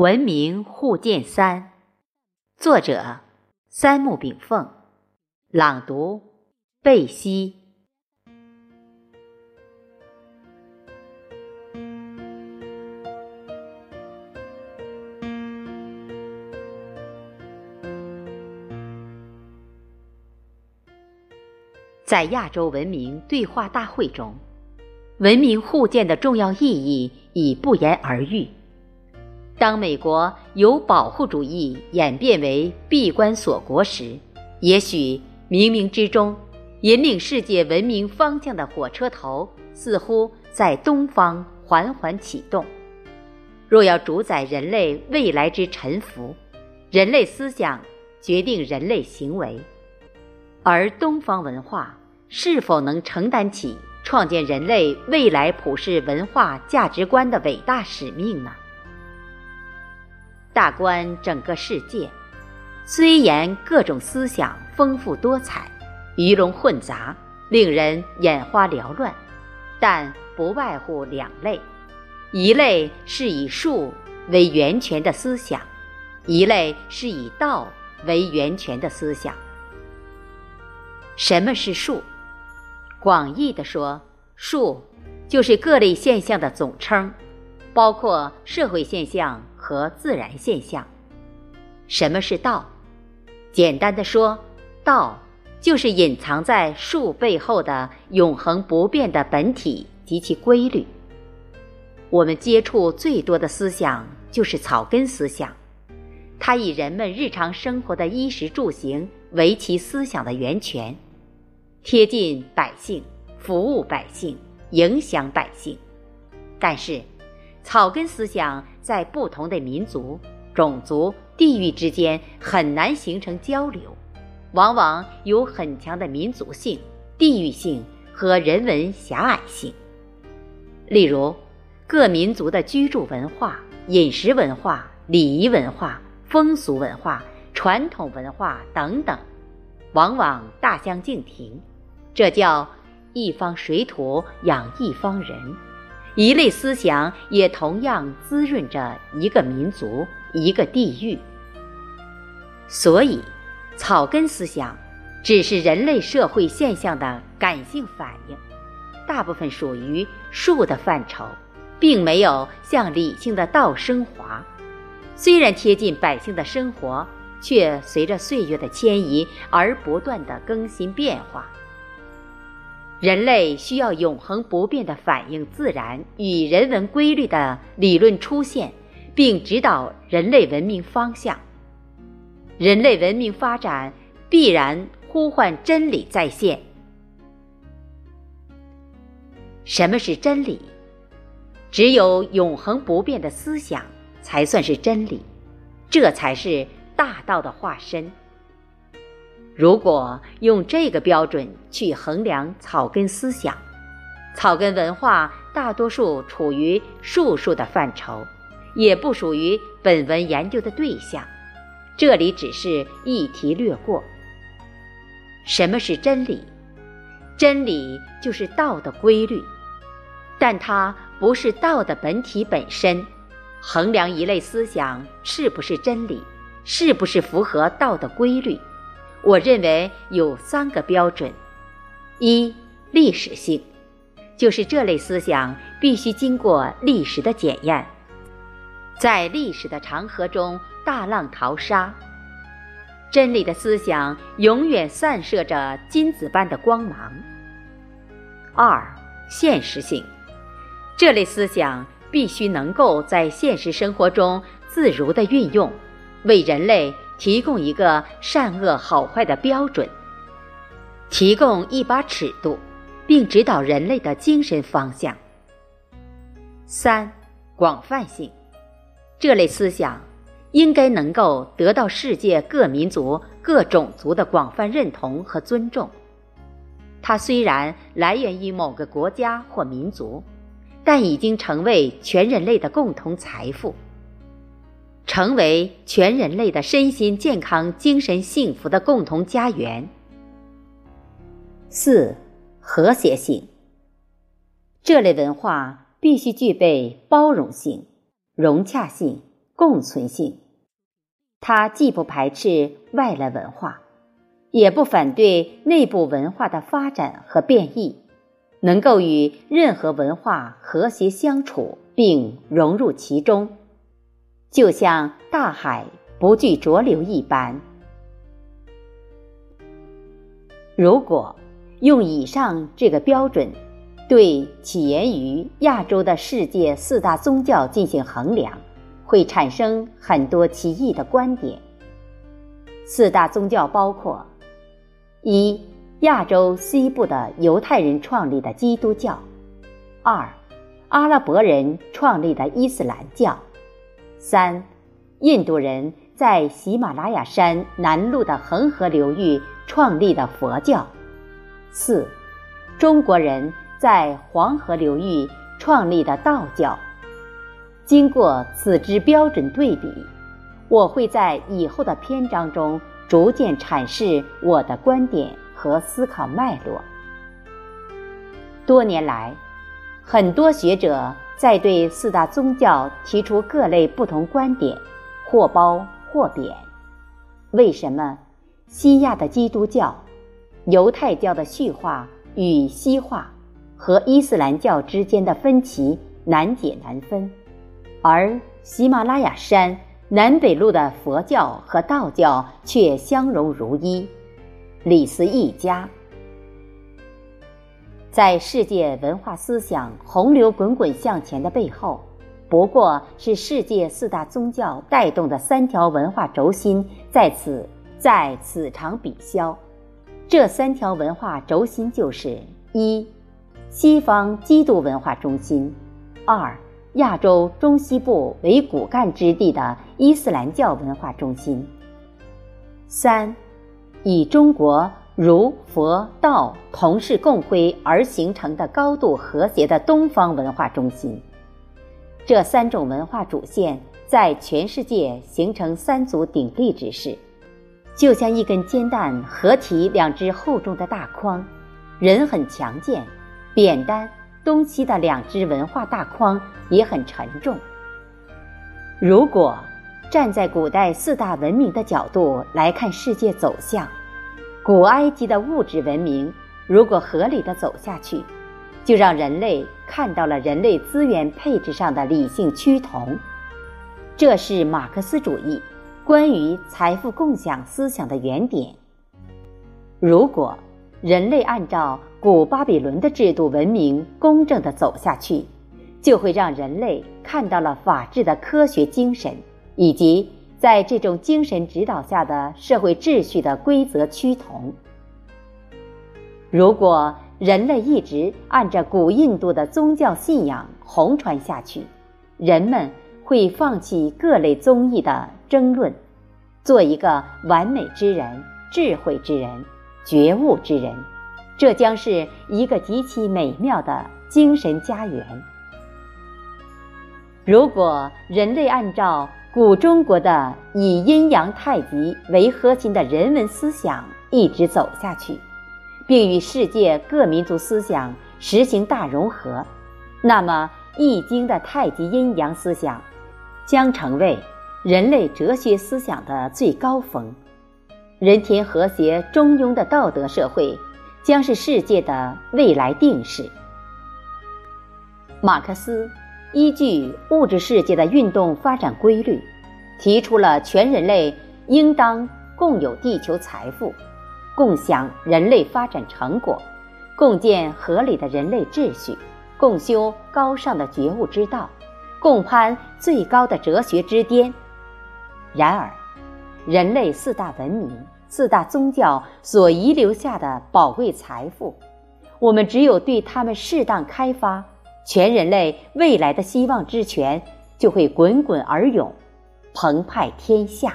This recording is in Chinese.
文明互鉴三，作者三木炳凤，朗读贝西。在亚洲文明对话大会中，文明互鉴的重要意义已不言而喻。当美国由保护主义演变为闭关锁国时，也许冥冥之中，引领世界文明方向的火车头似乎在东方缓缓启动。若要主宰人类未来之沉浮，人类思想决定人类行为，而东方文化是否能承担起创建人类未来普世文化价值观的伟大使命呢？大观整个世界，虽然各种思想丰富多彩、鱼龙混杂，令人眼花缭乱，但不外乎两类：一类是以术为源泉的思想，一类是以道为源泉的思想。什么是术？广义的说，术就是各类现象的总称，包括社会现象。和自然现象。什么是道？简单的说，道就是隐藏在树背后的永恒不变的本体及其规律。我们接触最多的思想就是草根思想，它以人们日常生活的衣食住行为其思想的源泉，贴近百姓，服务百姓，影响百姓。但是。草根思想在不同的民族、种族、地域之间很难形成交流，往往有很强的民族性、地域性和人文狭隘性。例如，各民族的居住文化、饮食文化、礼仪文化、风俗文化、传统文化等等，往往大相径庭，这叫一方水土养一方人。一类思想也同样滋润着一个民族、一个地域。所以，草根思想只是人类社会现象的感性反应，大部分属于术的范畴，并没有向理性的道升华。虽然贴近百姓的生活，却随着岁月的迁移而不断的更新变化。人类需要永恒不变的反映自然与人文规律的理论出现，并指导人类文明方向。人类文明发展必然呼唤真理再现。什么是真理？只有永恒不变的思想才算是真理，这才是大道的化身。如果用这个标准去衡量草根思想，草根文化大多数处于术数的范畴，也不属于本文研究的对象。这里只是一提略过。什么是真理？真理就是道的规律，但它不是道的本体本身。衡量一类思想是不是真理，是不是符合道的规律？我认为有三个标准：一、历史性，就是这类思想必须经过历史的检验，在历史的长河中大浪淘沙。真理的思想永远散射着金子般的光芒。二、现实性，这类思想必须能够在现实生活中自如的运用，为人类。提供一个善恶好坏的标准，提供一把尺度，并指导人类的精神方向。三、广泛性，这类思想应该能够得到世界各民族、各种族的广泛认同和尊重。它虽然来源于某个国家或民族，但已经成为全人类的共同财富。成为全人类的身心健康、精神幸福的共同家园。四、和谐性。这类文化必须具备包容性、融洽性、共存性。它既不排斥外来文化，也不反对内部文化的发展和变异，能够与任何文化和谐相处并融入其中，就像大海不惧浊流一般。如果用以上这个标准对起源于亚洲的世界四大宗教进行衡量，会产生很多奇异的观点。四大宗教包括：一、亚洲西部的犹太人创立的基督教；二、阿拉伯人创立的伊斯兰教；三、印度人在喜马拉雅山南麓的恒河流域创立的佛教；四、中国人在黄河流域创立的道教。经过此之标准对比，我会在以后的篇章中逐渐阐释我的观点和思考脉络。多年来，很多学者在对四大宗教提出各类不同观点，或褒或贬。为什么西亚的基督教、犹太教的叙化与西化和伊斯兰教之间的分歧难解难分？而喜马拉雅山南北路的佛教和道教却相融如一，李斯一家。在世界文化思想洪流滚滚向前的背后，不过是世界四大宗教带动的三条文化轴心在此在此长比消。这三条文化轴心就是：一、西方基督文化中心；二、亚洲中西部为骨干之地的伊斯兰教文化中心。三，以中国儒佛道同是共辉而形成的高度和谐的东方文化中心。这三种文化主线在全世界形成三足鼎立之势，就像一根煎蛋合体两只厚重的大筐，人很强健，扁担。东西的两只文化大筐也很沉重。如果站在古代四大文明的角度来看世界走向，古埃及的物质文明如果合理的走下去，就让人类看到了人类资源配置上的理性趋同。这是马克思主义关于财富共享思想的原点。如果人类按照古巴比伦的制度文明公正的走下去，就会让人类看到了法治的科学精神，以及在这种精神指导下的社会秩序的规则趋同。如果人类一直按照古印度的宗教信仰红传下去，人们会放弃各类综艺的争论，做一个完美之人、智慧之人、觉悟之人。这将是一个极其美妙的精神家园。如果人类按照古中国的以阴阳太极为核心的人文思想一直走下去，并与世界各民族思想实行大融合，那么《易经》的太极阴阳思想将成为人类哲学思想的最高峰。人天和谐、中庸的道德社会。将是世界的未来定势。马克思依据物质世界的运动发展规律，提出了全人类应当共有地球财富，共享人类发展成果，共建合理的人类秩序，共修高尚的觉悟之道，共攀最高的哲学之巅。然而，人类四大文明。四大宗教所遗留下的宝贵财富，我们只有对他们适当开发，全人类未来的希望之泉就会滚滚而涌，澎湃天下。